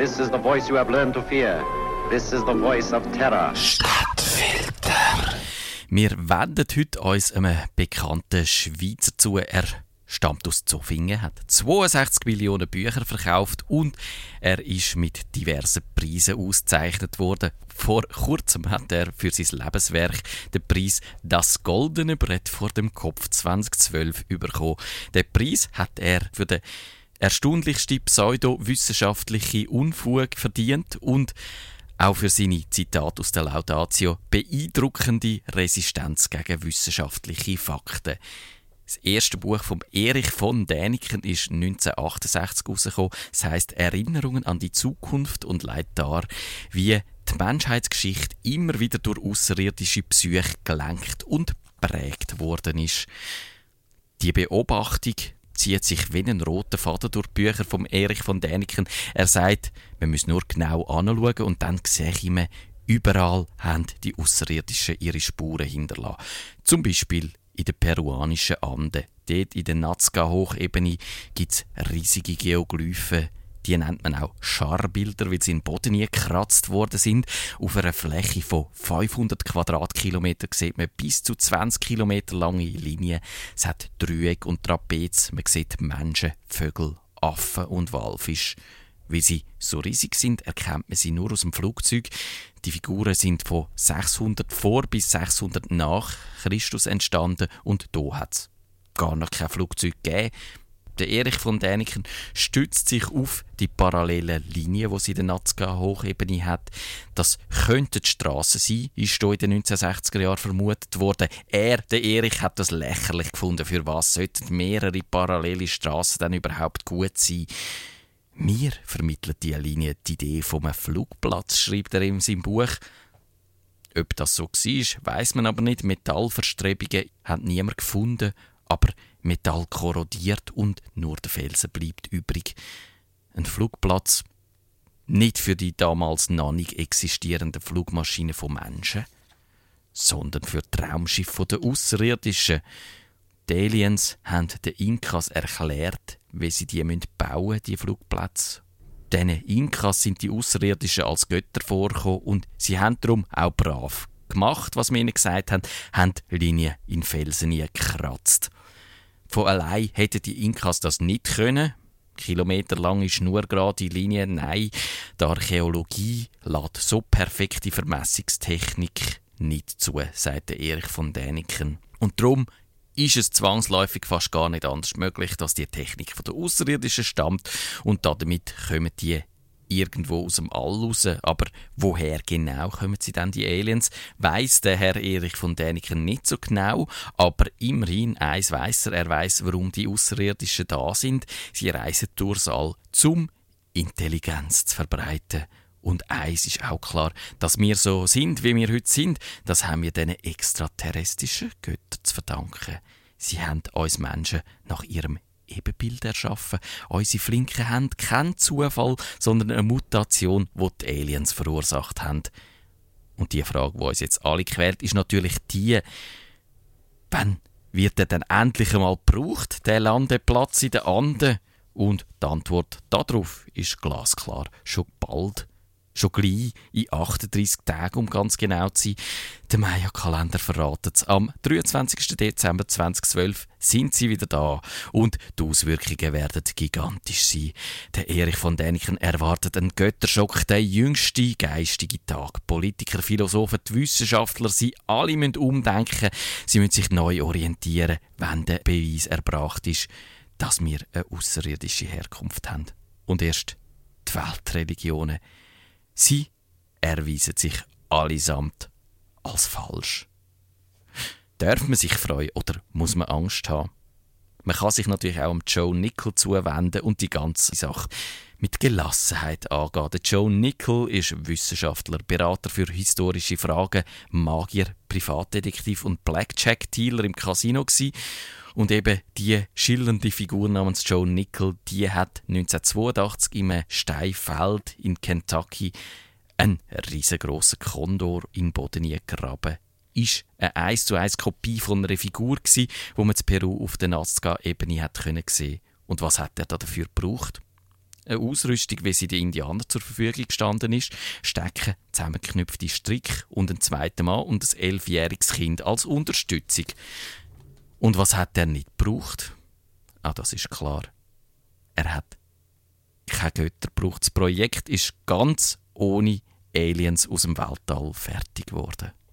This is the voice you have learned to fear. This is the voice of terror. Stadtfilter. Wir wenden heute uns einem bekannten Schweizer zu. Er stammt aus Zofingen, hat 62 Millionen Bücher verkauft und er ist mit diversen Preisen ausgezeichnet worden. Vor kurzem hat er für sein Lebenswerk den Preis Das Goldene Brett vor dem Kopf 2012 bekommen. Den Preis hat er für den erstaunlichste pseudowissenschaftliche Unfug verdient und auch für seine Zitate aus der Laudatio beeindruckende Resistenz gegen wissenschaftliche Fakten. Das erste Buch von Erich von Däniken ist 1968 herausgekommen. Es heißt Erinnerungen an die Zukunft und leitet dar, wie die Menschheitsgeschichte immer wieder durch außerirdische Psyche gelenkt und prägt worden ist. Die Beobachtung zieht sich wie ein roter Faden durch die Bücher von Erich von Däniken. Er sagt, man muss nur genau anschauen und dann sehe ich überall haben die Außerirdischen ihre Spuren hinterlassen. Zum Beispiel in den peruanischen Anden. Dort in der Nazca-Hochebene gibt es riesige Geoglyphen. Die nennt man auch Scharbilder, weil sie in den Boden nie gekratzt worden sind. Auf einer Fläche von 500 Quadratkilometern sieht man bis zu 20 Kilometer lange Linien. Es hat Dreieck und Trapez. Man sieht Menschen, Vögel, Affen und Walfisch. Wie sie so riesig sind, erkennt man sie nur aus dem Flugzeug. Die Figuren sind von 600 vor bis 600 nach Christus entstanden und da hat es gar noch kein Flugzeug gegeben. Der Erich von Däniken stützt sich auf die parallelen Linien, die sie in der Nazca-Hochebene hat. Das könnten die Strassen sein, ist hier in den 1960er Jahren vermutet worden. Er, der Erich, hat das lächerlich gefunden. Für was sollten mehrere parallele Straßen dann überhaupt gut sein? Mir vermittelt diese Linie die Idee einem Flugplatz, schreibt er in seinem Buch. Ob das so war, weiß man aber nicht. Metallverstrebungen hat niemand gefunden, aber Metall korrodiert und nur der Felsen bleibt übrig. Ein Flugplatz nicht für die damals noch nicht existierenden Flugmaschinen von Menschen, sondern für Traumschiffe der Außerirdischen. Die Aliens haben den Inkas erklärt, wie sie die bauen müssen, die Flugplätze. Diesen Inkas sind die Außerirdischen als Götter vorgekommen und sie haben darum auch brav gemacht, was wir ihnen gesagt haben, haben Linien in Felsen gekratzt. Von allein hätten die Inkas das nicht können. Kilometerlange schnurgerade Linien, nein, die Archäologie lädt so perfekte Vermessungstechnik nicht zu, sagte Erich von Däniken. Und darum ist es zwangsläufig fast gar nicht anders möglich, dass die Technik von der Außerirdischen stammt und damit kommen die irgendwo aus dem All raus. Aber woher genau kommen sie denn, die Aliens? Weiß der Herr Erich von Däniken nicht so genau, aber immerhin eins weiß er, er weiß, warum die Außerirdischen da sind. Sie reisen durchs All, zum Intelligenz zu verbreiten. Und eins ist auch klar, dass wir so sind, wie wir heute sind, das haben wir diesen extraterrestrischen Göttern zu verdanken. Sie haben uns Menschen nach ihrem Ebenbild erschaffen. Unsere flinken Hände kein Zufall, sondern eine Mutation, die die Aliens verursacht haben. Und die Frage, die uns jetzt alle quält, ist natürlich die, wann wird er denn endlich einmal gebraucht, der Landeplatz in den Anden? Und die Antwort darauf ist glasklar, schon bald. Schon gleich in 38 Tagen, um ganz genau zu sein. Der Maya-Kalender verratet es. Am 23. Dezember 2012 sind sie wieder da und die Auswirkungen werden gigantisch sein. Der Erich von Däniken erwartet einen Götterschock, der jüngste geistige Tag. Politiker, Philosophen, die Wissenschaftler, sie alle müssen umdenken, sie müssen sich neu orientieren, wenn der Beweis erbracht ist, dass wir eine außerirdische Herkunft haben. Und erst die Weltreligionen Sie erweisen sich allesamt als falsch. Darf man sich freuen oder muss man Angst haben? Man kann sich natürlich auch um Joe Nickel zuwenden und die ganze Sache mit Gelassenheit angehen. Joe Nickel ist Wissenschaftler, Berater für historische Fragen, Magier, Privatdetektiv und Blackjack-Dealer im Casino. Und eben die schillernde Figur namens Joe Nickel, die hat 1982 im Steinfeld in Kentucky einen riesengroßen Kondor in den Boden gegraben. Ist eine 1 zu 1 Kopie von einer Figur gsi, wo man in Peru auf der Nazca-Ebene hat können. Und was hat er da dafür gebraucht? eine Ausrüstung, wie sie den Indianern zur Verfügung gestanden ist, stecken zusammengeknüpfte Strick und ein zweiter Mann und ein elfjähriges Kind als Unterstützung. Und was hat er nicht gebraucht? Ah, das ist klar. Er hat keine Götter gebraucht. Das Projekt ist ganz ohne Aliens aus dem Weltall fertig geworden.